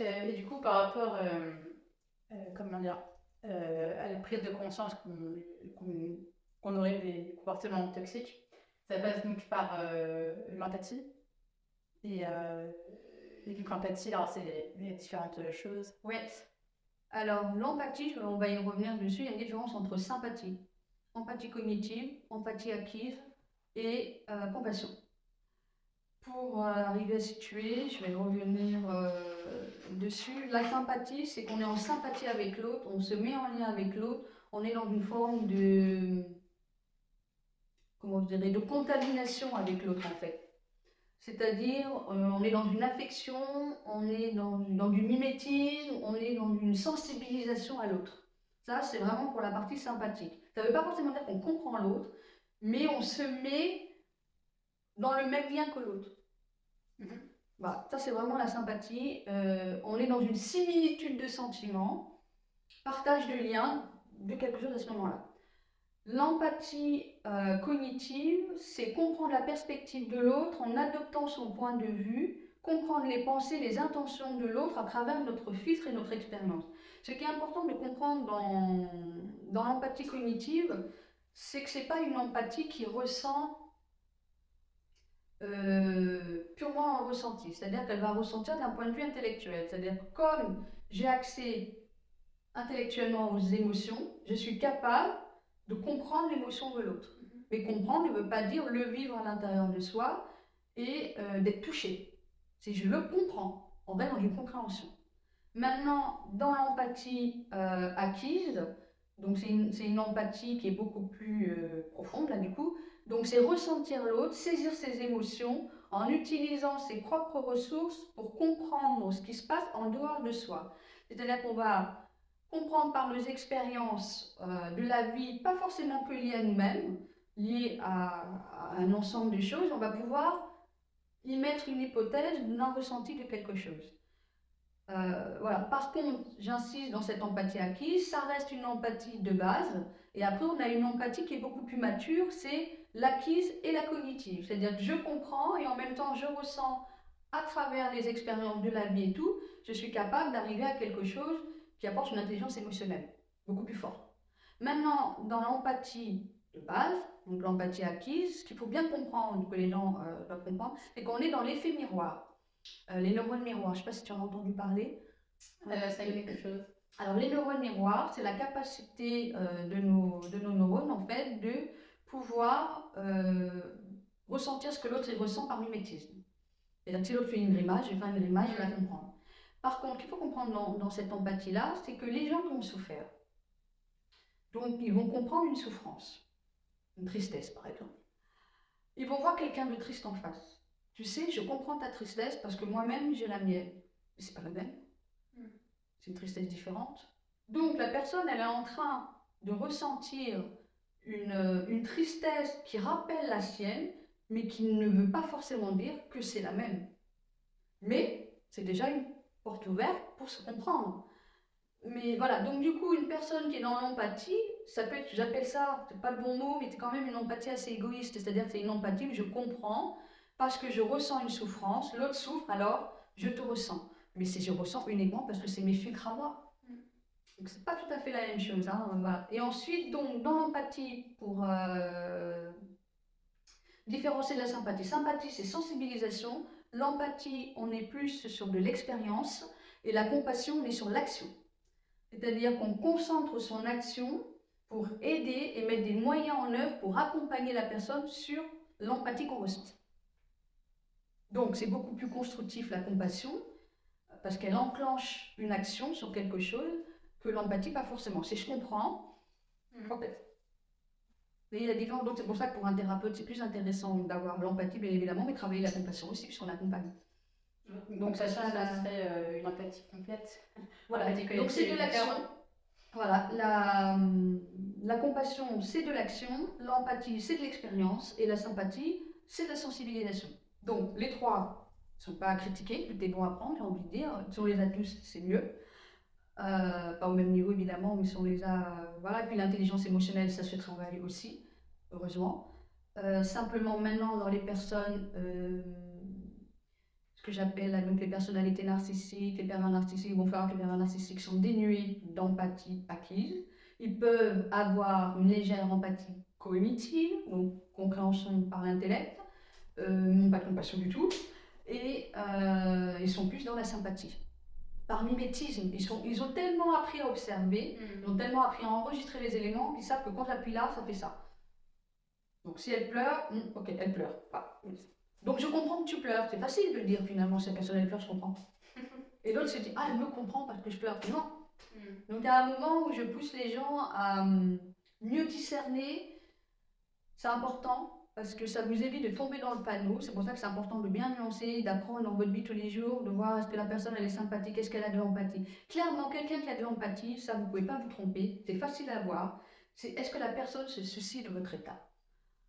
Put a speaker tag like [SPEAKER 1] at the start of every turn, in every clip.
[SPEAKER 1] et du coup, par rapport, comment dire, à la prise de conscience qu'on aurait des comportements toxiques, ça passe donc par l'empathie. Et, et l'empathie, alors c'est différentes choses.
[SPEAKER 2] Oui. Alors l'empathie, on va y revenir dessus, il y a une différence entre sympathie, empathie cognitive, empathie acquise et euh, compassion. Pour euh, arriver à situer, je vais revenir euh, dessus. La sympathie, c'est qu'on est en sympathie avec l'autre, on se met en lien avec l'autre, on est dans une forme de, comment dirais, de contamination avec l'autre en fait. C'est-à-dire, on est dans une affection, on est dans, dans, du mimétisme, on est dans une sensibilisation à l'autre. Ça, c'est vraiment pour la partie sympathique. Ça ne veut pas forcément dire qu'on comprend l'autre, mais on se met dans le même lien que l'autre. Mhm. Bah, ça, c'est vraiment la sympathie. Euh, on est dans une similitude de sentiments, partage de liens, de quelque chose à ce moment-là. L'empathie euh, cognitive, c'est comprendre la perspective de l'autre en adoptant son point de vue, comprendre les pensées, les intentions de l'autre à travers notre filtre et notre expérience. Ce qui est important de comprendre dans, dans l'empathie cognitive, c'est que ce n'est pas une empathie qui ressent euh, purement un ressenti, c'est-à-dire qu'elle va ressentir d'un point de vue intellectuel. C'est-à-dire que comme j'ai accès intellectuellement aux émotions, je suis capable de comprendre l'émotion de l'autre. Mhm. Mais comprendre ne veut pas dire le vivre à l'intérieur de soi et euh, d'être touché. Si je le comprends, on va dans une compréhension. Maintenant, dans l'empathie euh, acquise, donc c'est une, empathie qui est beaucoup plus euh, profonde là du coup. Donc c'est ressentir l'autre, saisir ses émotions en utilisant ses propres ressources pour comprendre ce qui se passe en dehors de soi. C'est-à-dire qu'on va comprendre par nos expériences euh, de la vie, pas forcément que liées à nous-mêmes, liées à, un ensemble de choses, on va pouvoir y mettre une hypothèse d'un ressenti de quelque chose. Euh, voilà. Par contre, j'insiste dans cette empathie acquise, ça reste une empathie de base. Et après, on a une empathie qui est beaucoup plus mature, c'est l'acquise et la cognitive. C'est-à-dire que je comprends et en même temps, je ressens à travers les expériences de la vie et tout, je suis capable d'arriver à quelque chose qui apporte une intelligence émotionnelle, beaucoup plus forte. Maintenant, dans l'empathie de base, donc l'empathie acquise, ce qu'il faut bien comprendre, que les gens euh, doivent comprendre, c'est qu'on est dans l'effet miroir. Euh, les neurones miroirs, je ne sais pas si tu en as entendu parler.
[SPEAKER 1] Euh, ça y est quelque chose.
[SPEAKER 2] Alors, les neurones miroirs, c'est la capacité euh, de, nos, de nos neurones, en fait, de pouvoir ressentir ce que l'autre ressent par mimétisme. C'est-à-dire si l'autre fait une image, je vais faire une image, je vais la comprendre. Par contre, il faut comprendre dans, dans cette empathie-là, c'est que les gens qui ont souffert, donc ils vont comprendre une souffrance, une tristesse par exemple. Ils vont voir quelqu'un de triste en face. Tu sais, je comprends ta tristesse parce que moi-même, j'ai la mienne. Mais c'est pas la même. Hmm. C'est une tristesse différente. Donc, la personne, elle est en train de ressentir une, une tristesse qui rappelle la sienne, mais qui ne veut pas forcément dire que c'est la même. Mais c'est déjà une porte ouverte pour se comprendre. Mais voilà, donc du coup, une personne qui est dans l'empathie, ça peut être, j'appelle ça, c'est pas le bon mot, mais c'est quand même une empathie assez égoïste, c'est-à-dire que c'est une empathie où je comprends parce que je ressens une souffrance, l'autre souffre, alors je te ressens. Mais c'est je ressens uniquement parce que c'est mes filtres à moi. Donc c'est pas tout à fait la même chose. Hein, Et ensuite, donc, dans l'empathie, pour euh, différencier de la sympathie, sympathie c'est sensibilisation, l'empathie on est plus sur de l'expérience et la compassion on est sur l'action. C'est-à-dire qu'on concentre son action pour aider et mettre des moyens en œuvre pour accompagner la personne sur l'empathie qu'on ressent. Donc c'est beaucoup plus constructif la compassion, parce qu'elle enclenche une action sur quelque chose que l'empathie, pas forcément. Si je comprends, mmh. en fait. il y a des donc c'est pour ça que pour un thérapeute, c'est plus intéressant d'avoir l'empathie, bien évidemment, mais travailler la compassion aussi, puisqu'on accompagne.
[SPEAKER 1] Donc ça, ça, serait euh, une empathie complète.
[SPEAKER 2] Voilà, donc c'est de l'action. Voilà, la, la compassion, c'est de l'action, l'empathie, c'est de l'expérience, et la sympathie, c'est de la sensibilisation. Donc, les trois ne sont pas à critiquer, tout est bon à prendre, j'ai envie de dire. On les a tous, c'est mieux. Euh, pas au même niveau, évidemment, mais on les a. Voilà. Puis l'intelligence émotionnelle, ça se travaille aussi, heureusement. Euh, simplement, maintenant, dans les personnes. Euh, ce que j'appelle donc les personnalités narcissiques, les pervers narcissiques vont faire que les pervers narcissiques sont dénués d'empathie acquise. Ils peuvent avoir une légère empathie cognitive, donc compréhension par l'intellect, euh, pas de compassion du tout, et euh, ils sont plus dans la sympathie. Par mimétisme, ils, sont, ils ont tellement appris à observer, mm. ils ont tellement appris à enregistrer les éléments qu'ils savent que quand j'appuie là, ça fait ça. Donc si elle pleure, hmm, ok, elle pleure. Donc je comprends que tu pleures. C'est facile de le dire finalement, si la personne elle pleure, je comprends. Et l'autre se dit, ah, elle me comprend parce que je pleure. Non. Hmm. Donc il y a un moment où je pousse les gens à hum, mieux discerner. C'est important parce que ça vous évite de tomber dans le panneau. C'est pour ça que c'est important de bien nuancer, d'apprendre dans votre vie tous les jours, de voir est-ce que la personne elle est sympathique, est-ce qu'elle a de l'empathie. Clairement, quelqu'un qui a de l'empathie, ça vous ne pouvez pas vous tromper, c'est facile à voir. C'est est-ce que la personne se soucie de votre état?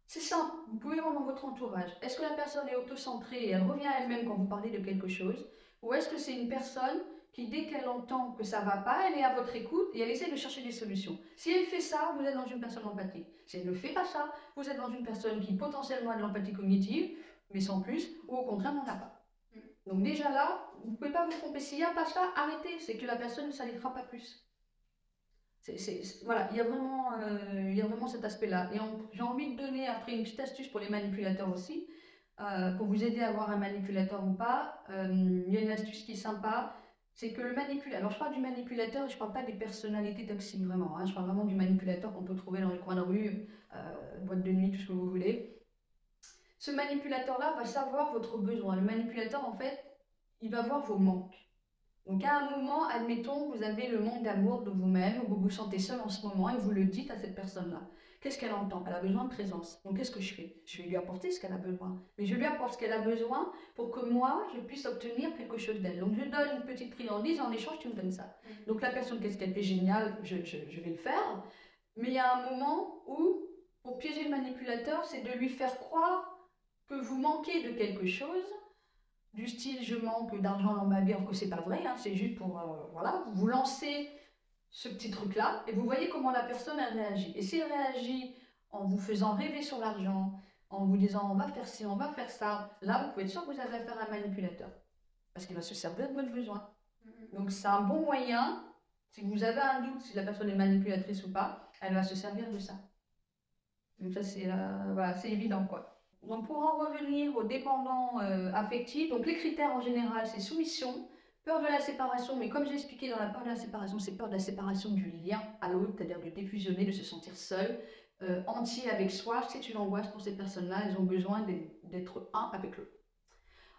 [SPEAKER 2] C'est ça, vous pouvez voir dans votre entourage. Est-ce que la personne est autocentrée et elle revient à elle-même quand vous parlez de quelque chose? Ou est-ce que c'est une personne qui, dès qu'elle entend que ça va pas, elle est à votre écoute et elle essaie de chercher des solutions. Si elle fait ça, vous êtes dans une personne empathique. Si elle ne fait pas ça, vous êtes dans une personne qui potentiellement a de l'empathie cognitive, mais sans plus, ou au contraire n'en a pas. Donc déjà là, vous ne pouvez pas vous tromper. S'il n'y a pas ça, arrêtez. C'est que la personne, ne fera pas plus. voilà, il y, a vraiment, euh, y a vraiment cet aspect-là. Et j'ai envie de donner après une petite astuce pour les manipulateurs aussi. Euh, pour vous aider à avoir un manipulateur ou pas, euh, il y a une astuce qui est sympa c'est que le manipulateur, alors je parle du manipulateur, je ne parle pas des personnalités toxiques vraiment, hein. je parle vraiment du manipulateur qu'on peut trouver dans les coins de rue, euh, boîte de nuit, tout ce que vous voulez. Ce manipulateur-là va savoir votre besoin. Le manipulateur, en fait, il va voir vos manques. Donc à un moment, admettons, vous avez le manque d'amour de vous-même, vous vous sentez seul en ce moment et vous le dites à cette personne-là. Qu'est-ce qu'elle entend? Elle a besoin de présence. Donc qu'est-ce que je fais? Je vais lui apporter ce qu'elle a besoin. Mais je lui apporte ce qu'elle a besoin pour que moi, je puisse obtenir quelque chose d'elle. Donc je donne une petite friandise, en échange, tu me donnes ça. Mm. Donc la personne, qu'est-ce qu'elle fait? Génial, je, je, vais le faire. Mais il y a un moment où, pour piéger le manipulateur, c'est de lui faire croire que vous manquez de quelque chose du style je manque d'argent dans ma vie, alors que c'est pas vrai, hein, c'est juste pour euh, voilà, vous lancer ce petit truc-là, et vous voyez comment la personne a réagi. Et si elle réagit en vous faisant rêver sur l'argent, en vous disant on va faire ci, on va faire ça, là vous pouvez être sûr que vous avez affaire à un manipulateur. Parce qu'il va se servir de votre besoin. Mm-hmm. Donc c'est un bon moyen, si vous avez un doute si la personne est manipulatrice ou pas, elle va se servir de ça. Donc ça c'est euh, voilà, évident quoi. Donc pour en revenir aux dépendants euh, affectifs, donc les critères en général c'est soumission, Peur de la séparation, mais comme j'ai expliqué dans la peur de la séparation, c'est peur de la séparation du lien à l'autre, c'est-à-dire de défusionner, de se sentir seul, euh, entier avec soi. C'est une angoisse pour ces personnes-là, elles ont besoin d'être un avec l'autre.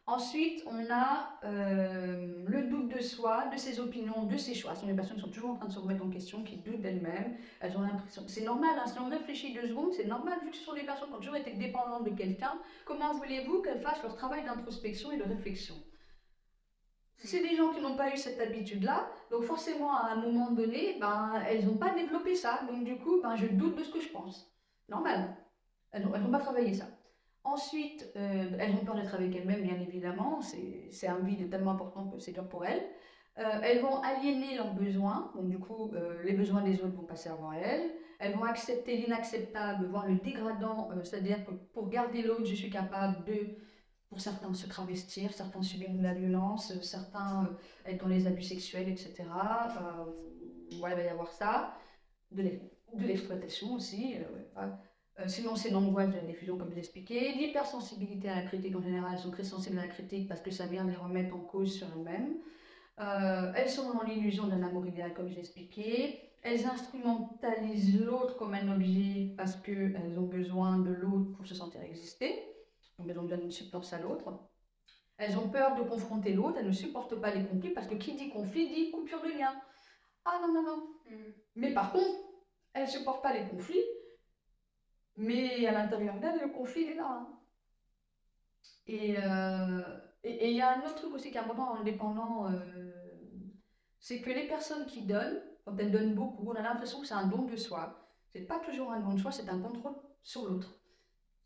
[SPEAKER 2] Ensuite, on a euh, le doute de soi, de ses opinions, de ses choix. Ce sont des personnes qui sont toujours en train de se remettre en question, qui doutent d'elles-mêmes. Elles ont l'impression. C'est normal, hein, si on réfléchit deux secondes, c'est normal, vu que ce sont des personnes qui ont toujours été dépendantes de quelqu'un. Comment voulez-vous qu'elles fassent leur travail d'introspection et de réflexion? C'est des gens qui n'ont pas eu cette habitude-là, donc forcément à un moment donné, ben, elles n'ont pas développé ça. Donc du coup, ben, je doute de ce que je pense. Normal. Elles n'ont pas travaillé ça. Ensuite, euh, elles ont peur d'être avec elles-mêmes, bien évidemment. C'est un vide tellement important que c'est dur pour elles. Euh, elles vont aliéner leurs besoins, donc du coup, euh, les besoins des autres vont passer avant elles. Elles vont accepter l'inacceptable, voire le dégradant, c'est-à-dire que pour garder l'autre, je suis capable de pour certains se travestir, certains subir de la violence, certains euh, être dans les abus sexuels, etc. Euh, voilà, il va y avoir ça. De l'exploitation aussi. Euh, sinon, c'est l'angoisse de la diffusion, comme je l'ai expliqué. L'hypersensibilité à la critique, en général, elles sont très sensibles à la critique parce que ça vient les remettre en cause sur elles-mêmes. elles sont dans l'illusion d'un amour idéal, comme j'ai expliqué. Elles instrumentalisent l'autre comme un objet parce qu'elles ont besoin de l'autre pour se sentir exister. Donc elles ont besoin d'une substance à l'autre. Elles ont peur de confronter l'autre, elles ne supportent pas les conflits parce que qui dit conflit dit coupure de lien. Ah non, non, non. Mm. Mais par contre, elles ne supportent pas les conflits, mais à l'intérieur d'elles, le conflit est là. Hein. Euh, et il y a un autre truc aussi qui est important en dépendant, euh, c'est que les personnes qui donnent, quand elles donnent beaucoup, on a l'impression que c'est un don de soi. C'est pas toujours un don de soi, c'est un contrôle sur l'autre.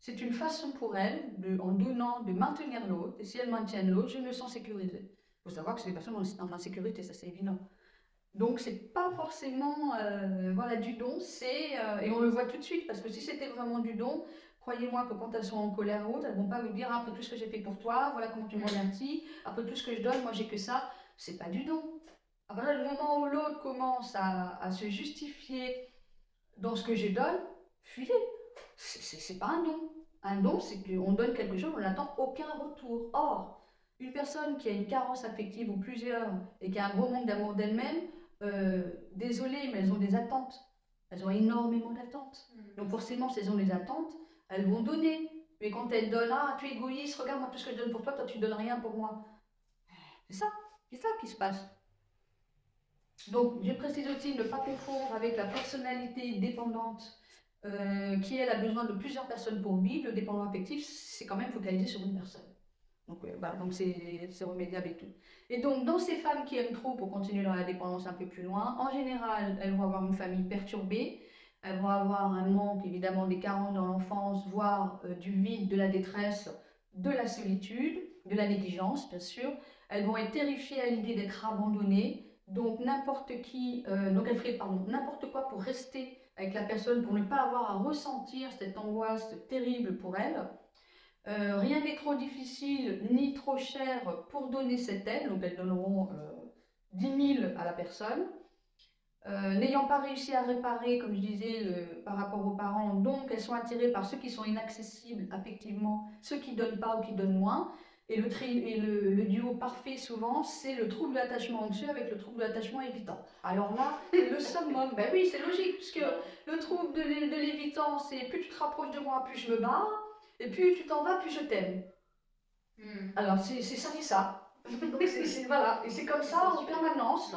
[SPEAKER 2] C'est une façon pour elle, de, en donnant, de maintenir l'autre. Et si elle maintient l'autre, je me sens sécurisée. Il faut savoir que c'est des personnes en insécurité, ça c'est évident. Donc c'est pas forcément euh, voilà, du don, c'est, euh, et on le voit tout de suite, parce que si c'était vraiment du don, Croyez-moi que quand elles sont en colère ou autre, elles vont pas vous dire après tout ce que j'ai fait pour toi, voilà comment tu me remercies, après tout ce que je donne, moi j'ai que ça. C'est pas du don. Après, le moment où l'autre commence à, se justifier dans ce que je donne, fuyez. C'est pas un don. Un don, c'est qu'on donne quelque chose, on n'attend aucun retour. Or, une personne qui a une carence affective ou plusieurs et qui a un gros manque d'amour d'elle-même, euh, désolée, mais elles ont des attentes. Elles ont énormément d'attentes. Mm. Donc forcément, si elles ont des attentes, elles vont donner. Mais quand elles donnent, ah, tu es égoïste, regarde moi tout ce que je donne pour toi, toi tu donnes rien pour moi. C'est ça, c'est ça qui se passe. Donc, je précise aussi ne pas confondre avec la personnalité dépendante euh, qui, elle, a besoin de plusieurs personnes pour vivre. Le dépendant affectif, c'est quand même focalisé sur une personne. Donc, bah, donc c'est, c'est remédiable et tout. Et donc, dans ces femmes qui aiment trop, pour continuer dans la dépendance un peu plus loin, en général, elles vont avoir une famille perturbée, elles vont avoir un manque, évidemment, des carences dans l'enfance, voire euh, du vide, de la détresse, de la solitude, de la négligence, bien sûr. Elles vont être terrifiées à l'idée d'être abandonnées. Donc, n'importe qui, euh, donc elles feraient, pardon, n'importe quoi pour rester avec la personne, pour ne pas avoir à ressentir cette angoisse terrible pour elles. Euh, rien n'est trop difficile ni trop cher pour donner cette aide, donc elles donneront euh, 10 000 à la personne. Euh, n'ayant pas réussi à réparer, comme je disais, par rapport aux parents, donc elles sont attirées par ceux qui sont inaccessibles affectivement, ceux qui donnent pas ou qui donnent moins. Et le, et le, duo parfait, souvent, c'est le trouble d'attachement anxieux avec le trouble d'attachement évitant. Alors là, le summum, ben oui, c'est logique, puisque le trouble de l'évitant, c'est plus tu te rapproches de moi, plus je me barre. Et plus tu t'en vas, plus je t'aime. Hmm. Alors, c'est ça c'est ça. voilà. Et c'est comme ça en permanence.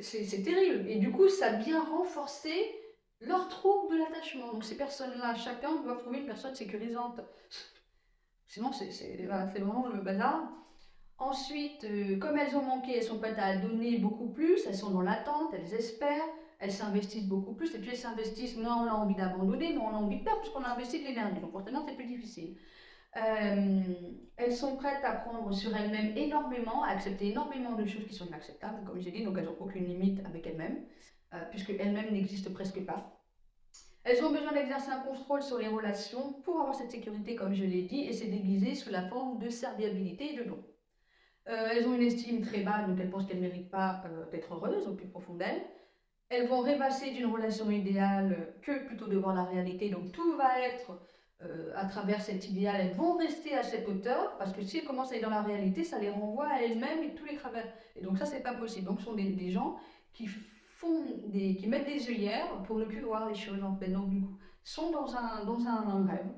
[SPEAKER 2] C'est terrible. Et du coup, ça vient renforcer leur trouble de l'attachement. Donc, ces personnes-là, chacun doit trouver une personne sécurisante. Sinon, c'est vraiment le bazar. Ensuite, euh, comme elles ont manqué, elles sont prêtes à donner beaucoup plus, elles sont dans l'attente, elles espèrent, elles s'investissent beaucoup plus, et puis elles s'investissent, moins on a envie d'abandonner, moins on a envie de perdre, puisqu'on a investi de l'énergie. Donc forcément, c'est plus difficile. Euh, elles sont prêtes à prendre sur elles-mêmes énormément, à accepter énormément de choses qui sont inacceptables, comme j'ai dit, donc elles n'ont aucune limite avec elles-mêmes, euh, puisque elles-mêmes n'existent presque pas. Elles ont besoin d'exercer un contrôle sur les relations pour avoir cette sécurité, comme je l'ai dit, et c'est déguisé sous la forme de serviabilité et de don. Euh, elles ont une estime très basse, donc elles pensent qu'elles ne méritent pas d'être heureuses au plus profond d'elles. Elles vont rêvasser d'une relation idéale que plutôt de voir la réalité. Donc tout va être euh, à travers cet idéal. Elles vont rester à cette hauteur parce que si elles commencent à aller dans la réalité, ça les renvoie à elles-mêmes et tous les travers. Et donc ça, c'est pas possible. Donc ce sont des, gens qui font des, qui mettent des œillères pour ne plus voir les choses en fait. Donc du coup, sont dans un, dans un, rêve.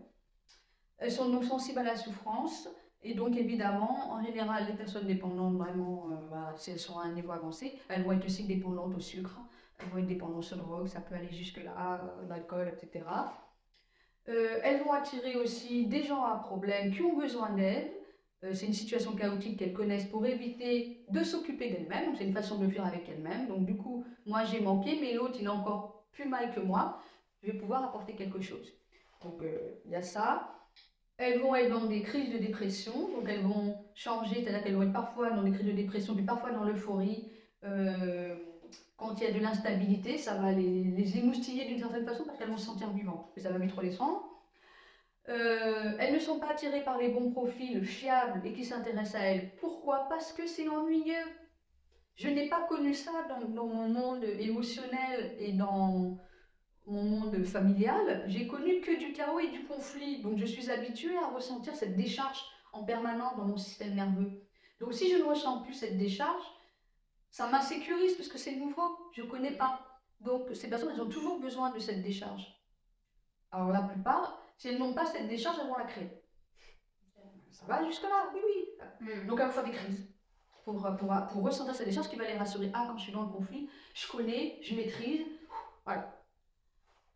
[SPEAKER 2] Elles sont donc sensibles à la souffrance. Et donc, évidemment, en général, les personnes dépendantes, vraiment, euh, bah, si elles sont à un niveau avancé, elles vont être aussi dépendantes au sucre, elles vont être dépendantes aux drogue, ça peut aller jusque-là, euh, l'alcool, etc. Euh, elles vont attirer aussi des gens à problème qui ont besoin d'aide. Euh, c'est une situation chaotique qu'elles connaissent pour éviter de s'occuper d'elles-mêmes. C'est une façon de le faire avec elles-mêmes. Donc du coup, moi j'ai manqué, mais l'autre il a encore plus mal que moi. Je vais pouvoir apporter quelque chose. Donc il y a ça. Elles vont être dans des crises de dépression, donc elles vont changer, c'est-à-dire qu'elles vont être parfois dans des crises de dépression, puis parfois dans l'euphorie. Euh, quand il y a de l'instabilité, ça va les, les émoustiller d'une certaine façon parce qu'elles vont se sentir vivantes. Mais ça va vite redescendre. Euh, elles ne sont pas attirées par les bons profils fiables et qui s'intéressent à elles. Pourquoi? Parce que c'est ennuyeux. Je n'ai pas connu ça dans, dans, mon monde émotionnel et dans mon monde familial. J'ai connu que du chaos et du conflit. Donc je suis habituée à ressentir cette décharge en permanence dans mon système nerveux. Donc si je ne ressens plus cette décharge, ça m'insécurise parce que c'est nouveau, je ne connais pas. Donc ces personnes, elles ont toujours besoin de cette décharge. Alors la plupart, si elles n'ont pas cette décharge, elles vont la créer. Ça va jusque-là, oui, oui. Hmm. Donc elles vont faire des crises. Pour, pour, pour, ressentir cette décharge qui va les rassurer. Ah, quand je suis dans le conflit, je connais, je maîtrise. Voilà.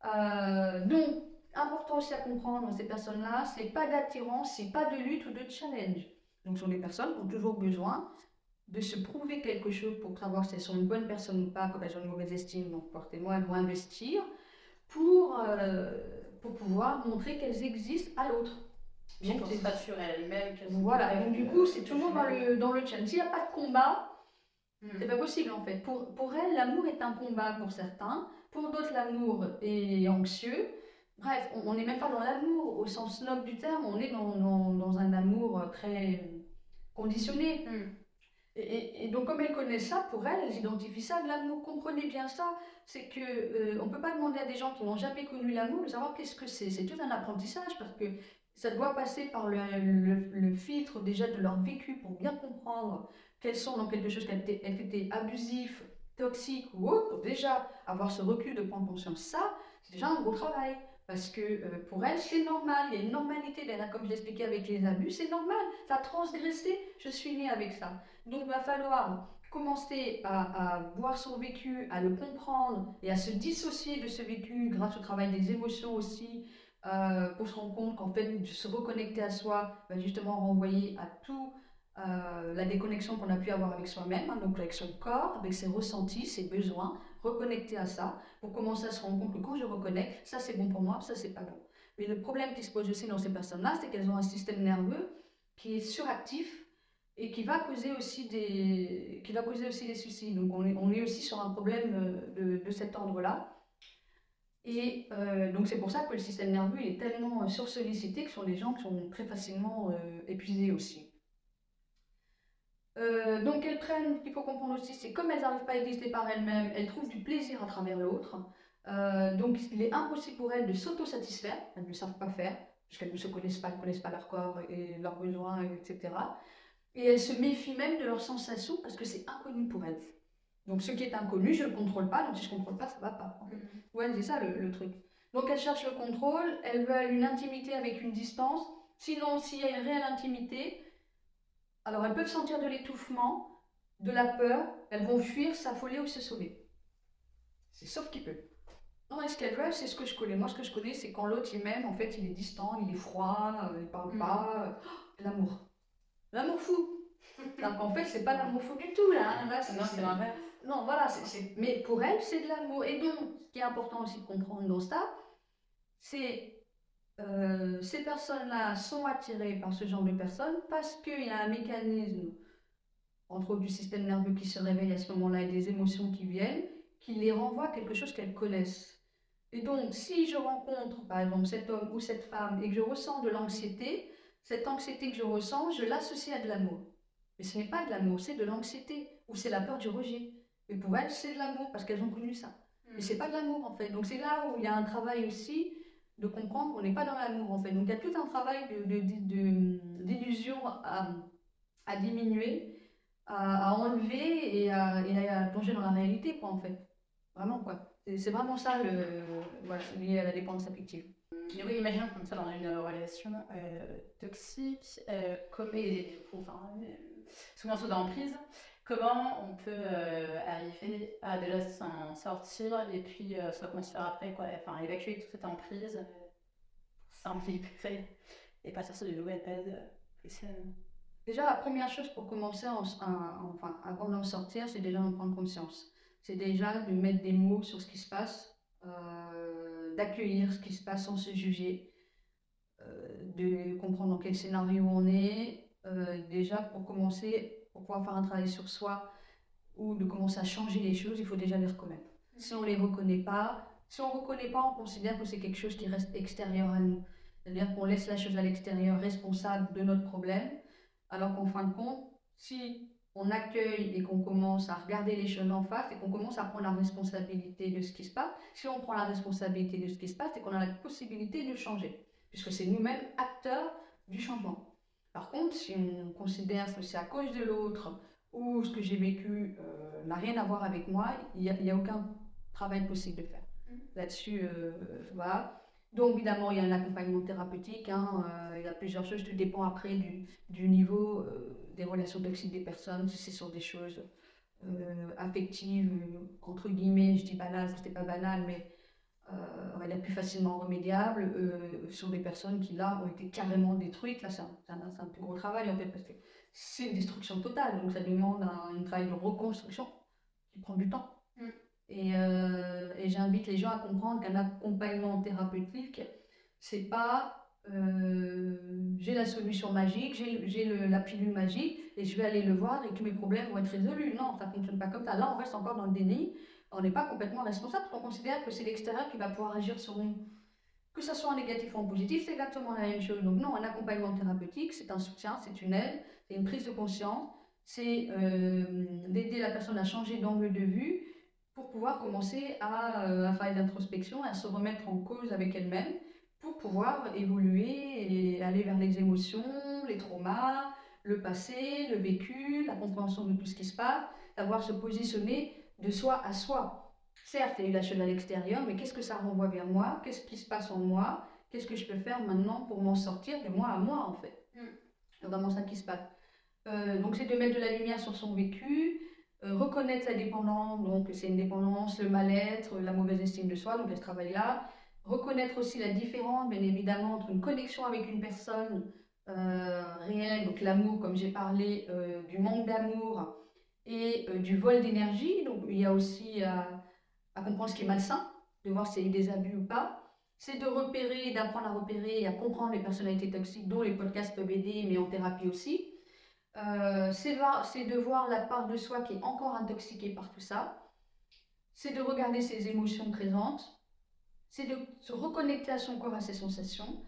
[SPEAKER 2] Euh, donc, important aussi à comprendre ces personnes-là, c'est pas d'attirance, c'est pas de lutte ou de challenge. Donc, ce sont des personnes qui ont toujours besoin de se prouver quelque chose pour savoir si elles sont une bonne personne ou pas, quand elles ont une mauvaise estime, donc portez-moi, elles vont investir pour, euh, pour pouvoir montrer qu'elles existent à l'autre.
[SPEAKER 1] Donc c'est pas sur elles-mêmes.
[SPEAKER 2] Voilà, donc du coup, c'est toujours dans le, dans le challenge. S'il n'y a pas de combat, hmm. c'est pas possible en fait. Pour, pour elles, l'amour est un combat pour certains, pour d'autres, l'amour est anxieux. Bref, on n'est même pas dans l'amour au sens noble du terme, on est dans, dans, un amour très conditionné. Hmm. Et, donc, comme elle connaît ça, pour elle, elle identifie ça de l'amour. Comprenez bien ça, c'est que euh, on peut pas demander à des gens qui n'ont jamais connu l'amour de savoir qu'est-ce que c'est. C'est tout un apprentissage parce que ça doit passer par le, filtre déjà de leur vécu pour bien comprendre qu'elles sont dans quelque chose qui a été, abusif, toxique ou autre. Déjà, avoir ce recul de prendre conscience, ça, c'est déjà un gros travail. Parce que euh, pour elle, c'est normal, il y a une normalité d'elle, comme je l'expliquais avec les abus, c'est normal, ça a transgressé, je suis née avec ça. Donc il va falloir commencer à, voir son vécu, à le comprendre et à se dissocier de ce vécu grâce au travail des émotions aussi, euh, pour se rendre compte qu'en fait, se reconnecter à soi va justement renvoyer à tout euh, la déconnexion qu'on a pu avoir avec soi-même, hein, donc avec son corps, avec ses ressentis, ses besoins, reconnecter à ça pour commencer à se rendre compte que quand je reconnecte, ça c'est bon pour moi, ça c'est pas bon. Mais le problème qui se pose aussi dans ces personnes-là, c'est qu'elles ont un système nerveux qui est suractif et qui va causer aussi des, qui va causer aussi des soucis. Donc on est, aussi sur un problème de, de cet ordre-là. Et euh, donc c'est pour ça que le système nerveux est tellement sursollicité que ce sont des gens qui sont très facilement euh, épuisés aussi. Euh, donc elles prennent, qu'il faut comprendre aussi, c'est comme elles n'arrivent pas à exister par elles-mêmes, elles trouvent du plaisir à travers l'autre. Euh, donc il est impossible pour elles de s'autosatisfaire, elles ne savent pas faire, puisqu'elles ne se connaissent pas, elles ne connaissent pas leur corps et leurs besoins, etc. Et elles se méfient même de leurs sensations parce que c'est inconnu pour elles. Donc ce qui est inconnu, je ne le contrôle pas, donc si je ne contrôle pas, ça ne va pas. Mm-hmm. Ouais, c'est ça le, le, truc. Donc elles cherchent le contrôle, elles veulent une intimité avec une distance. Sinon, s'il y a une réelle intimité, alors elles peuvent sentir de l'étouffement, de la peur, elles vont fuir, s'affoler ou se sauver. C'est sauf qui peut. Non, ce qu'elles veulent, c'est ce que je connais. Moi, ce que je connais, c'est quand l'autre, il m'aime, en fait, il est distant, il est froid, euh, il parle mm. pas. Oh, l'amour. L'amour fou. Donc, en fait, c'est pas l'amour fou du tout, là. Hein. non, c'est Non, voilà. Mais pour elle, c'est de l'amour. Et donc, ce qui est important aussi de comprendre dans ça, c'est euh, ces personnes-là sont attirées par ce genre de personnes parce qu'il y a un mécanisme, entre autres du système nerveux qui se réveille à ce moment-là et des émotions qui viennent, qui les renvoient à quelque chose qu'elles connaissent. Et donc, si je rencontre, par exemple, cet homme ou cette femme et que je ressens de l'anxiété, cette anxiété que je ressens, je l'associe à de l'amour. Mais ce n'est pas de l'amour, c'est de l'anxiété ou c'est la peur du rejet. Et pour elles, c'est de l'amour parce qu'elles ont connu ça. Mais c'est pas de l'amour en fait. Donc c'est là où il y a un travail aussi de comprendre qu'on n'est pas dans l'amour en fait. Donc il y a tout un travail d'illusion de, à, à, diminuer, à, enlever et à, plonger dans la réalité quoi en fait. Vraiment quoi. C'est vraiment ça le, voilà, lié à la dépendance affective.
[SPEAKER 1] Oui, imagine comme ça dans une relation euh, toxique, euh, et, enfin, souvent sous emprise, comment on peut euh, arriver à déjà s'en sortir et puis euh, se faire après, quoi. Enfin, évacuer toute cette emprise euh, simplifier et passer sur de nouvelles bases.
[SPEAKER 2] Déjà, la première chose pour commencer, enfin, avant d'en sortir, c'est déjà d'en prendre conscience. C'est déjà de mettre des mots sur ce qui se passe, d'accueillir ce qui se passe sans se juger, de comprendre dans quel scénario on est. déjà, pour commencer, pour pouvoir faire un travail sur soi ou de commencer à changer les choses, il faut déjà les reconnaître. Si on ne les reconnaît pas, si on reconnaît pas, on considère que c'est quelque chose qui reste extérieur à nous. C'est-à-dire qu'on laisse la chose à l'extérieur responsable de notre problème, alors qu'en fin de compte, si on accueille et qu'on commence à regarder les choses en face et qu'on commence à prendre la responsabilité de ce qui se passe, si on prend la responsabilité de ce qui se passe, c'est qu'on a la possibilité de changer, puisque c'est nous-mêmes acteurs du changement. Par contre, si on considère que c'est à cause de l'autre ou ce que j'ai vécu euh, n'a rien à voir avec moi, il n'y a, aucun travail possible de faire. Mm. Là-dessus, euh, voilà. Donc, évidemment, il y a un accompagnement thérapeutique. Hein, euh, il y a plusieurs choses. Tout dépend après du, niveau des relations toxiques des personnes. Si c'est sur des choses affectives, entre guillemets, je dis banal, c'était pas banal, mais on va dire plus facilement remédiable euh, sur des personnes qui là ont été carrément détruites. Là, c'est un, un, plus gros travail en fait parce que c'est une destruction totale, donc ça demande un, travail de reconstruction qui prend du temps. Mm. Euh, et, j'invite les gens à comprendre qu'un accompagnement thérapeutique, c'est pas j'ai la solution magique, j'ai la pilule magique et je vais aller le voir et que mes problèmes vont être résolus. Non, ça ne fonctionne pas comme ça. Là, on reste encore dans le déni on n'est pas complètement responsable, on considère que c'est l'extérieur qui va pouvoir agir sur nous. Que ce soit en négatif ou en positif, c'est exactement la même chose. Donc non, un accompagnement thérapeutique, c'est un soutien, c'est une aide, c'est une prise de conscience, c'est euh, d'aider la personne à changer d'angle de vue pour pouvoir commencer à, euh, à faire l'introspection, à se remettre en cause avec elle-même, pour pouvoir évoluer et aller vers les émotions, les traumas, le passé, le vécu, la compréhension de tout ce qui se passe, savoir se positionner de soi à soi. Certes, il y a eu la chose à l'extérieur, mais qu'est-ce que ça renvoie vers moi? Qu'est-ce qui se passe en moi? Qu'est-ce que je peux faire maintenant pour m'en sortir de moi à moi, en fait? Mm. C'est vraiment ça qui se passe. Euh, donc, c'est de mettre de la lumière sur son vécu, euh, reconnaître sa dépendance, donc c'est une dépendance, le mal-être, la mauvaise estime de soi, donc elle travaille là. Reconnaître aussi la différence, bien évidemment, entre une connexion avec une personne euh, réelle, donc l'amour, comme j'ai parlé, du manque d'amour et du vol d'énergie. Donc, il y a aussi à comprendre ce qui est malsain, de voir s'il y a des abus ou pas. C'est de repérer, d'apprendre à repérer et à comprendre les personnalités toxiques, dont les podcasts peuvent aider, mais en thérapie aussi. Euh, c'est de voir la part de soi qui est encore intoxiquée par tout ça. C'est de regarder ses émotions présentes. C'est de se reconnecter à son corps, à ses sensations.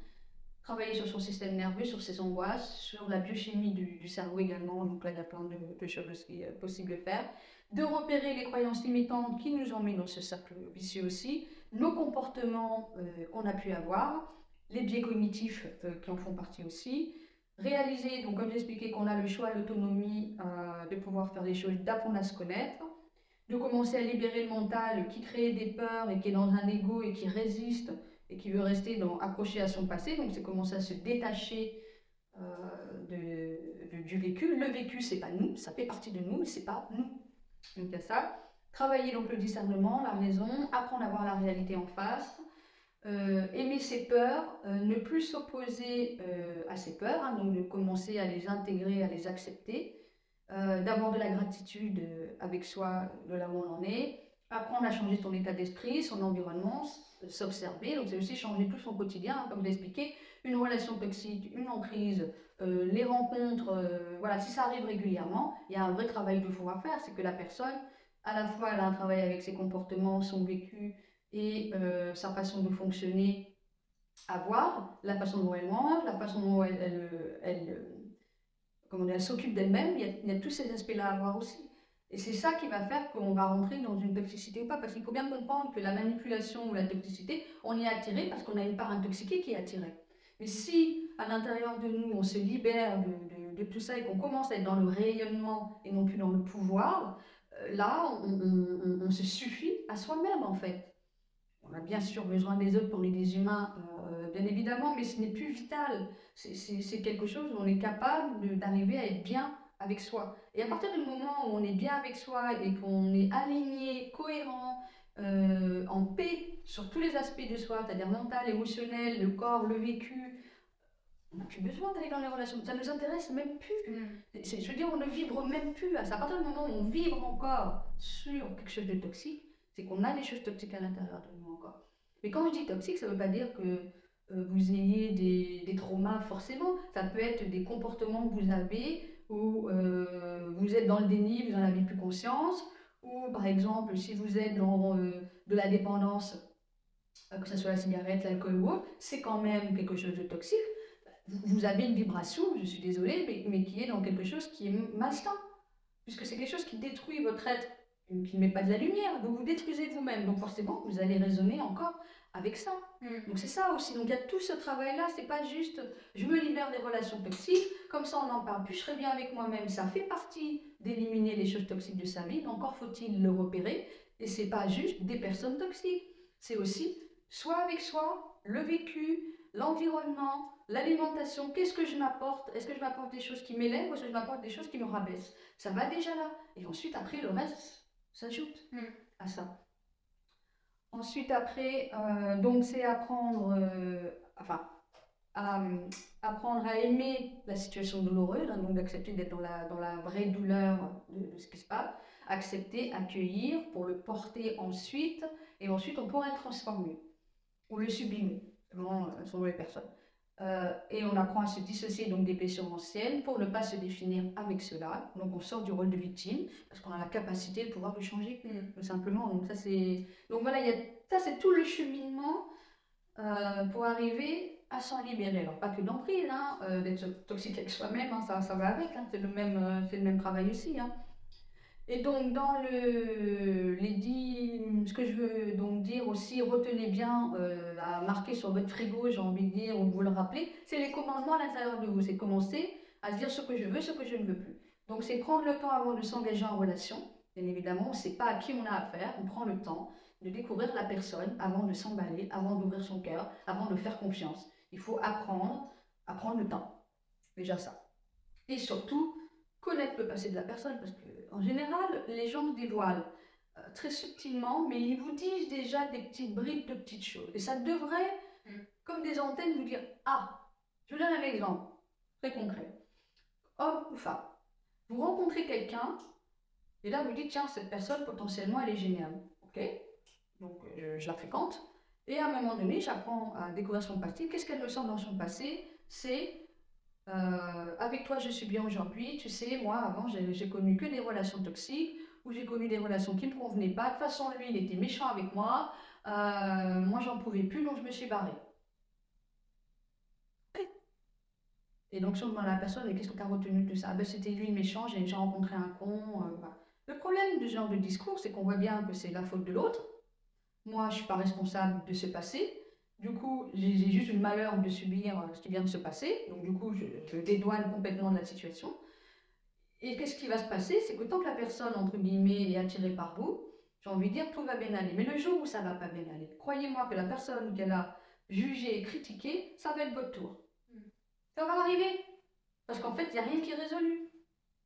[SPEAKER 2] Travailler sur son système nerveux, sur ses angoisses, sur la biochimie du, cerveau également. Donc là, il y a plein de, choses qui est possible de faire. De repérer les croyances limitantes qui nous emmènent dans ce cercle vicieux aussi, nos comportements euh, qu'on a pu avoir, les biais cognitifs euh, qui en font partie aussi, réaliser, donc comme j'expliquais, qu'on a le choix l'autonomie euh, de pouvoir faire des choses, d'apprendre à se connaître, de commencer à libérer le mental qui crée des peurs et qui est dans un ego et qui résiste et qui veut rester accroché à son passé, donc c'est commencer à se détacher du vécu. Le vécu, c'est pas nous, ça fait partie de nous, c'est pas nous. Donc il y a ça. Travailler donc le discernement, la raison, apprendre à voir la réalité en face, euh, aimer ses peurs, euh, ne plus s'opposer euh, à ses peurs, hein, donc de commencer à les intégrer, à les accepter, d'avoir de la gratitude avec soi de là où on en est, apprendre à changer son état d'esprit, son environnement, s'observer, donc c'est aussi changer tout son quotidien, hein, comme je expliqué, une relation toxique, une emprise, euh, les rencontres, euh, voilà, si ça arrive régulièrement, il y a un vrai travail de fond à faire. C'est que la personne, à la fois, elle a un travail avec ses comportements, son vécu et euh, sa façon de fonctionner à voir, la façon dont elle mange, la façon dont elle, elle, s'occupe d'elle-même. Il, y a tous ces aspects-là à voir aussi. Et c'est ça qui va faire qu'on va rentrer dans une toxicité ou pas. Parce qu'il faut bien comprendre que la manipulation ou la toxicité, on y est attiré parce qu'on a une part intoxiquée qui est attirée. Mais si à l'intérieur de nous, on se libère de, tout ça et qu'on commence à être dans le rayonnement et non plus dans le pouvoir, euh, là, on, se suffit à soi-même en fait. On a bien sûr besoin des autres pour les humains, euh, bien évidemment, mais ce n'est plus vital. C'est quelque chose où on est capable d'arriver à être bien avec soi. Et à partir du moment où on est bien avec soi et qu'on est aligné, cohérent, euh, en paix sur tous les aspects de soi, c'est-à-dire mental, émotionnel, le corps, le vécu. On n'a plus besoin d'aller dans les relations, ça ne nous intéresse même plus. Mm. Je veux dire, on ne vibre même plus à partir du moment où on vibre encore sur quelque chose de toxique, c'est qu'on a des choses toxiques à l'intérieur de nous encore. Mais quand je dis toxique, ça ne veut pas dire que euh, vous ayez des, des, traumas forcément. Ça peut être des comportements que vous avez où euh, vous êtes dans le déni, vous n'en avez plus conscience, ou par exemple, si vous êtes dans euh, de la dépendance, euh, que ce soit la cigarette, l'alcool ou autre, c'est quand même quelque chose de toxique. Vous avez une vibration, je suis désolée, mais, qui est dans quelque chose qui est malsain. Puisque c'est quelque chose qui détruit votre être, qui ne met pas de la lumière. Donc vous détruisez vous-même. Donc forcément, vous allez raisonner encore avec ça. Mm. Donc c'est ça aussi. Donc il y a tout ce travail-là. C'est pas juste je me libère des relations toxiques, comme ça on n'en parle plus, je serai bien avec moi-même. Ça fait partie d'éliminer les choses toxiques de sa vie. Mais encore faut-il le repérer. Et c'est pas juste des personnes toxiques. C'est aussi soit avec soi, le vécu, l'environnement, l'alimentation. Qu'est-ce que je m'apporte? Est-ce que je m'apporte des choses qui m'élèvent ou est-ce que je m'apporte des choses qui me rabaissent? Ça va déjà là. Et ensuite, après, le reste s'ajoute mm. à ça. Ensuite, après, euh, donc c'est apprendre, euh, enfin, à, apprendre à aimer la situation douloureuse, hein, donc d'accepter d'être dans la, dans la vraie douleur de, ce qui se passe, accepter, accueillir pour le porter ensuite, et ensuite on pourrait le transformer ou le sublimer, selon les personnes. Euh, et on apprend à se dissocier donc des blessures anciennes pour ne pas se définir avec cela. Donc on sort du rôle de victime parce qu'on a la capacité de pouvoir le changer, mm. tout simplement. Donc ça c'est, donc voilà, y a... ça c'est tout le cheminement euh, pour arriver à s'en libérer. Alors, pas que d'emprise, hein, euh, d'être toxique avec soi-même, hein, ça, ça va avec, hein, c'est le, même, euh, c'est le même travail aussi. Hein. Et donc, dans le, les dix, ce que je veux donc dire aussi, retenez bien euh, à marquer sur votre frigo, j'ai envie de dire, ou vous le rappelez, c'est les commandements à l'intérieur de vous. C'est commencer à se dire ce que je veux, ce que je ne veux plus. Donc, c'est prendre le temps avant de s'engager en relation. Bien évidemment, on ne sait pas à qui on a affaire, on prend le temps de découvrir la personne avant de s'emballer, avant d'ouvrir son cœur, avant de faire confiance. Il faut apprendre à prendre le temps. Déjà ça. Et surtout, connaître le passé de la personne, parce qu'en général, les gens dévoilent euh, très subtilement, mais ils vous disent déjà des petites bribes de petites choses. Et ça devrait,
[SPEAKER 1] Mm.
[SPEAKER 2] comme des antennes, vous dire Ah, je vous donne un exemple très concret. Homme ou femme, vous rencontrez quelqu'un, et là vous dites Tiens, cette personne, potentiellement, elle est géniale. Ok? Donc, euh, je, je la fréquente. Et à un moment donné, j'apprends à découvrir son passé. Qu'est-ce qu'elle me sent dans son passé? C'est euh, avec toi, je suis bien aujourd'hui. Tu sais, moi, avant, j'ai connu que des relations toxiques, ou j'ai connu des relations qui ne me convenaient pas. De toute façon, lui, il était méchant avec moi. Euh, moi, j'en pouvais plus, donc je me suis barrée. Et donc, si on demande à la personne, qu'est-ce que tu as retenu de ça? Ben, C'était lui méchant, j'ai déjà rencontré un con. euh. Le problème ce genre de discours, c'est qu'on voit bien que c'est la faute de l'autre. Moi, je ne suis pas responsable de ce passé. Du coup, j'ai juste le malheur de subir euh, ce qui vient de se passer. Donc, du coup, je, je dédouane complètement de la situation. Et qu'est-ce qui va se passer? C'est que tant que la personne, entre guillemets, est attirée par vous, j'ai envie de dire tout va bien aller. Mais le jour où ça va pas bien aller, croyez-moi que la personne qu'elle a jugée et critiquée, ça va être votre tour.
[SPEAKER 1] Mm.
[SPEAKER 2] Ça va arriver. Parce qu'en fait, il n'y a rien qui est résolu.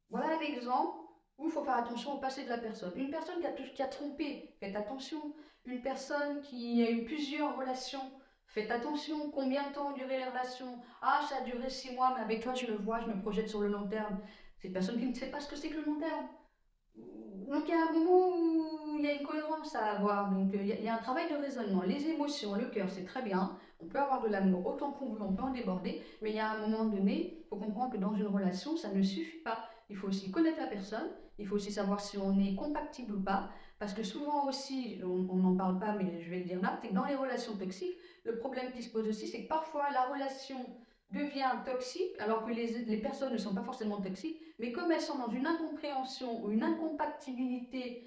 [SPEAKER 2] Voilà l'exemple où il faut faire attention au passé de la personne. Une personne qui a, qui a trompé, faites attention. Une personne qui a eu plusieurs relations, faites attention. Combien de temps ont duré les relations? Ah, ça a duré six mois, mais avec toi, je le vois, je me projette sur le long terme. C'est une personne qui ne sait pas ce que c'est que le long terme. Donc il y a un moment où il y a une cohérence à avoir. Donc euh, il y a- un travail de raisonnement. Les émotions, le cœur, c'est très bien. On peut avoir de l'amour autant qu'on veut, on peut en déborder. Mais il y a un moment donné, il faut comprendre que dans une relation, ça ne suffit pas. Il faut aussi connaître la personne. Il faut aussi savoir si on est compatible ou pas. Parce que souvent aussi, on n'en parle pas, mais je vais le dire là, c'est que dans les relations toxiques, le problème qui se pose aussi, c'est que parfois la relation devient toxique, alors que les, personnes ne sont pas forcément toxiques, mais comme elles sont dans une incompréhension ou une incompatibilité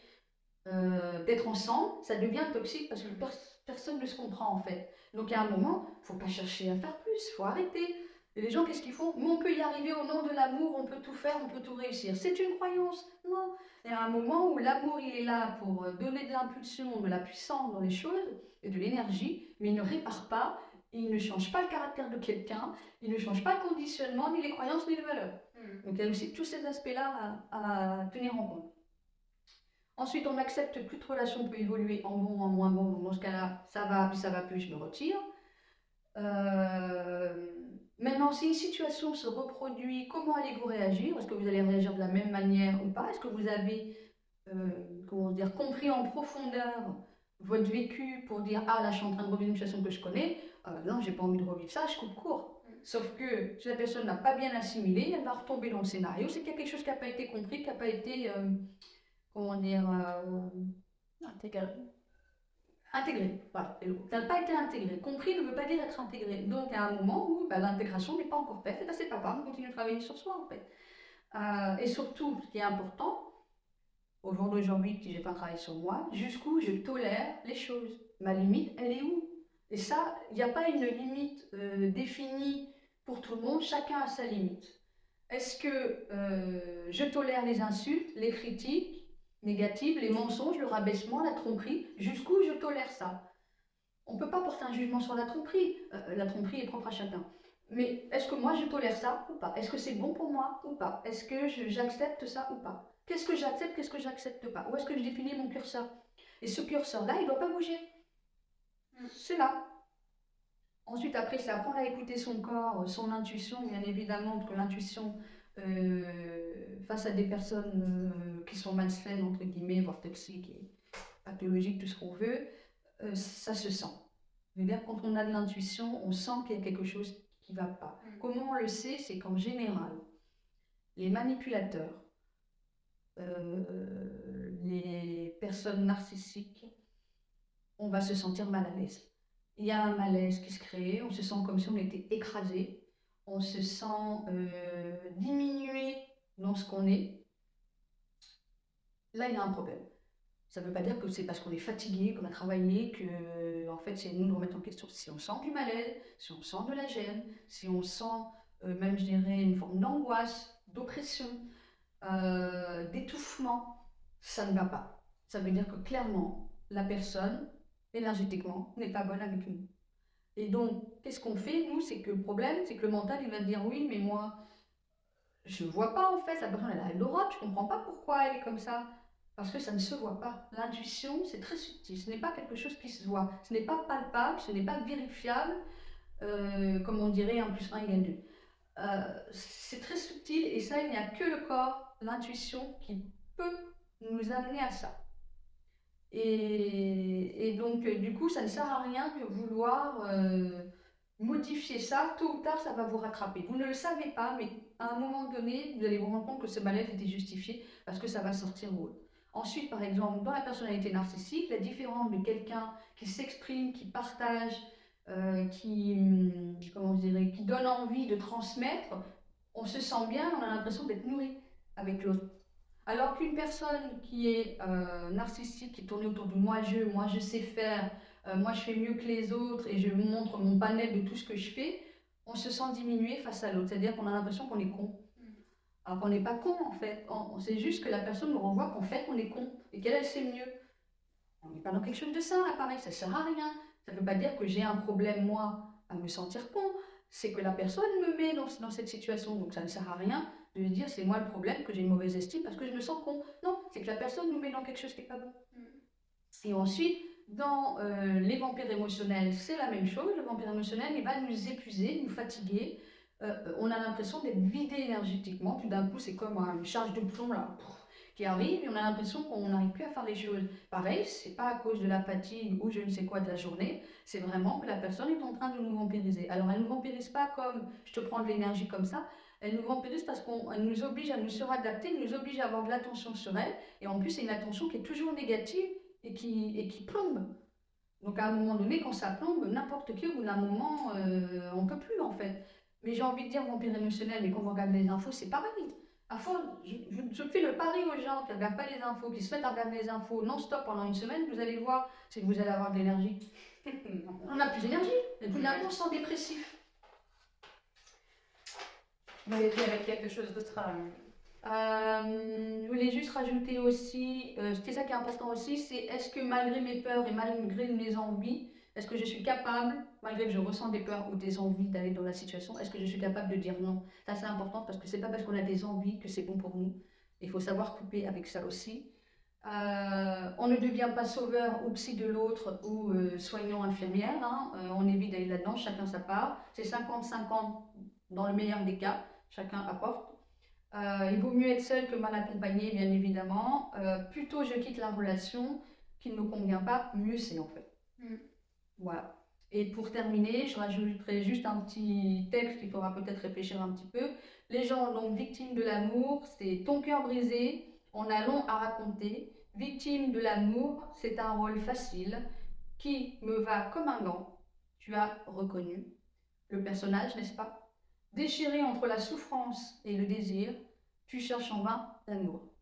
[SPEAKER 2] euh, d'être ensemble, ça devient toxique parce que pers- personne ne se comprend en fait. Donc à un moment, il faut pas chercher à faire plus, il faut arrêter. Et les gens, qu'est-ce qu'ils font? Mais on peut y arriver au nom de l'amour, on peut tout faire, on peut tout réussir. C'est une croyance Non? Il y a un moment où l'amour, il est là pour euh, donner de l'impulsion, de la puissance dans les choses et de l'énergie, mais il ne répare pas, il ne change pas le caractère de quelqu'un, il ne change pas le conditionnement, ni les croyances, ni les valeurs.
[SPEAKER 1] Mm.
[SPEAKER 2] Donc il y a aussi tous ces aspects-là à, à tenir en compte. Ensuite, on accepte que toute relation peut évoluer en bon en moins bon. Dans ce cas-là, ça va, puis ça va plus, je me retire. Euh, Maintenant, si une situation se reproduit, comment allez-vous réagir? Est-ce que vous allez réagir de la même manière ou pas? Est-ce que vous avez euh, comment dire, compris en profondeur votre vécu pour dire Ah là, je suis en train de revivre une situation que je connais? Euh, Non, j'ai pas envie de revivre ça, je coupe court. Sauf que si la personne n'a pas bien assimilé, elle va retomber dans le scénario. C'est qu'il y a quelque chose qui n'a pas été compris, qui n'a pas été, euh, comment dire, euh,
[SPEAKER 1] Intégré.
[SPEAKER 2] Intégré. Voilà, n'a pas été intégré. Compris ne veut pas dire être intégré. Donc, il y a un moment où bah, l'intégration n'est pas encore faite. Et c'est pas grave, on continue de travailler sur soi, en fait. Euh, et surtout, ce qui est important, au jour d'aujourd'hui, si j'ai pas travaillé sur moi, jusqu'où je tolère les choses. Ma limite, elle est où? Et ça, il n'y a pas une limite euh, définie pour tout le monde, chacun a sa limite. Est-ce que euh, je tolère les insultes, les critiques? Négatives, les mensonges, le rabaissement, la tromperie Jusqu'où je tolère ça On ne peut pas porter un jugement sur la tromperie. Euh, la tromperie est propre à chacun. Mais est-ce que moi je tolère ça ou pas? Est-ce que c'est bon pour moi ou pas? Est-ce que j'accepte ça ou pas? Qu'est-ce que j'accepte, qu'est-ce que j'accepte pas? Où est-ce que je définis mon curseur? Et ce curseur-là, il ne doit pas bouger.
[SPEAKER 1] Mm.
[SPEAKER 2] C'est là. Ensuite, après, c'est apprendre à écouter son corps, son intuition, bien évidemment, parce que l'intuition, euh, face à des personnes euh, qui sont malsaines, entre guillemets, voire toxiques et pathologiques, tout ce qu'on veut, euh, ça se sent. Dire, quand on a de l'intuition, on sent qu'il y a quelque chose qui ne va pas.
[SPEAKER 1] Mm.
[SPEAKER 2] Comment on le sait? C'est qu'en général, les manipulateurs, euh, les personnes narcissiques, on va se sentir mal à l'aise. il y a un malaise qui se crée, on se sent comme si on était écrasé, on se sent euh, diminué dans ce qu'on est. Là, il y a un problème. Ça ne veut pas dire que c'est parce qu'on est fatigué, qu'on a travaillé, que en fait, c'est nous de remettre en question. Si on sent du malaise, si on sent de la gêne, si on sent euh, même, je dirais, une forme d'angoisse, d'oppression, euh, d'étouffement, ça ne va pas. Ça veut dire que clairement, la personne, énergétiquement, n'est pas bonne avec nous. Et donc, qu'est-ce qu'on fait, nous? C'est que le problème, c'est que le mental, il va dire oui, mais moi, je vois pas en fait, la personne, elle a l'Europe, je comprends pas pourquoi elle est comme ça. Parce que ça ne se voit pas. L'intuition, c'est très subtil. Ce n'est pas quelque chose qui se voit. Ce n'est pas palpable, ce n'est pas vérifiable, euh, comme on dirait un plus un égale 2. Euh, c'est très subtil et ça, il n'y a que le corps, l'intuition qui peut nous amener à ça. Et, donc, euh, du coup, ça ne sert à rien de vouloir euh, modifier ça. Tôt ou tard, ça va vous rattraper. Vous ne le savez pas, mais à un moment donné, vous allez vous rendre compte que ce mal-être était justifié parce que ça va sortir haut. Ensuite, par exemple, dans la personnalité narcissique, la différence de quelqu'un qui s'exprime, qui partage, euh, qui, comment dirais, qui donne envie de transmettre, on se sent bien, on a l'impression d'être nourri avec l'autre. Alors qu'une personne qui est euh, narcissique, qui tourne autour de moi je, moi je sais faire, euh, moi je fais mieux que les autres et je montre mon panel de tout ce que je fais, on se sent diminué face à l'autre. C'est-à-dire qu'on a l'impression qu'on est con. Alors qu'on n'est pas con en fait. C'est juste que la personne nous renvoie qu'en fait on est con et qu'elle elle sait mieux. On n'est pas dans quelque chose de ça, là, pareil, ça sert à rien. Ça ne veut pas dire que j'ai un problème moi à me sentir con. C'est que la personne me met dans, dans cette situation, donc ça ne sert à rien de dire c'est moi le problème, que j'ai une mauvaise estime parce que je me sens con. Non, c'est que la personne nous met dans quelque chose qui n'est pas bon. Mm. Et ensuite, dans euh, les vampires émotionnels, c'est la même chose. Le vampire émotionnel, il va nous épuiser, nous fatiguer. Euh, on a l'impression d'être vidé énergétiquement. Tout d'un coup, c'est comme une charge de plomb là, qui arrive et on a l'impression qu'on n'arrive plus à faire les choses. Pareil, c'est pas à cause de la fatigue ou je ne sais quoi de la journée, c'est vraiment que la personne est en train de nous vampiriser. Alors, elle ne nous vampirise pas comme je te prends de l'énergie comme ça, elle nous vampirise parce qu'elle nous oblige à nous suradapter, elle nous oblige à avoir de l'attention sur elle. Et en plus, c'est une attention qui est toujours négative et qui, et qui plombe. Donc à un moment donné, quand ça plombe, n'importe qui, au bout d'un moment, euh, on ne peut plus en fait. Mais j'ai envie de dire vampire émotionnel et qu'on regarde les infos, c'est pareil. À fond, je, je, fais le pari aux gens qui ne regardent pas les infos, qui se mettent à regarder les infos non-stop pendant une semaine, vous allez voir, c'est que vous allez avoir de l'énergie. on n'a plus d'énergie, et tout d'un coup on se sent dépressif.
[SPEAKER 1] Vous avez avec quelque chose d'autre
[SPEAKER 2] euh, je voulais juste rajouter aussi, euh, c'est ça qui est important aussi, c'est est-ce que malgré mes peurs et malgré mes envies, est-ce que je suis capable, malgré que je ressens des peurs ou des envies d'aller dans la situation, est-ce que je suis capable de dire non? Ça c'est important parce que c'est pas parce qu'on a des envies que c'est bon pour nous. Il faut savoir couper avec ça aussi. Euh, on ne devient pas sauveur ou psy de l'autre ou soignant infirmière. Hein. on évite d'aller là-dedans, chacun sa part. C'est 50-50 dans le meilleur des cas chacun apporte. Euh, il vaut mieux être seul que mal accompagné, bien évidemment. Euh, plutôt je quitte la relation qui ne me convient pas, mieux c'est en fait. Mm. Voilà. Et pour terminer, je rajouterai juste un petit texte qu'il faudra peut-être réfléchir un petit peu. Les gens donc victimes de l'amour, c'est ton cœur brisé, on a long à raconter. Victime de l'amour, c'est un rôle facile qui me va comme un gant. Tu as reconnu le personnage, n'est-ce pas? Déchiré entre la souffrance et le désir, tu cherches en vain l'amour.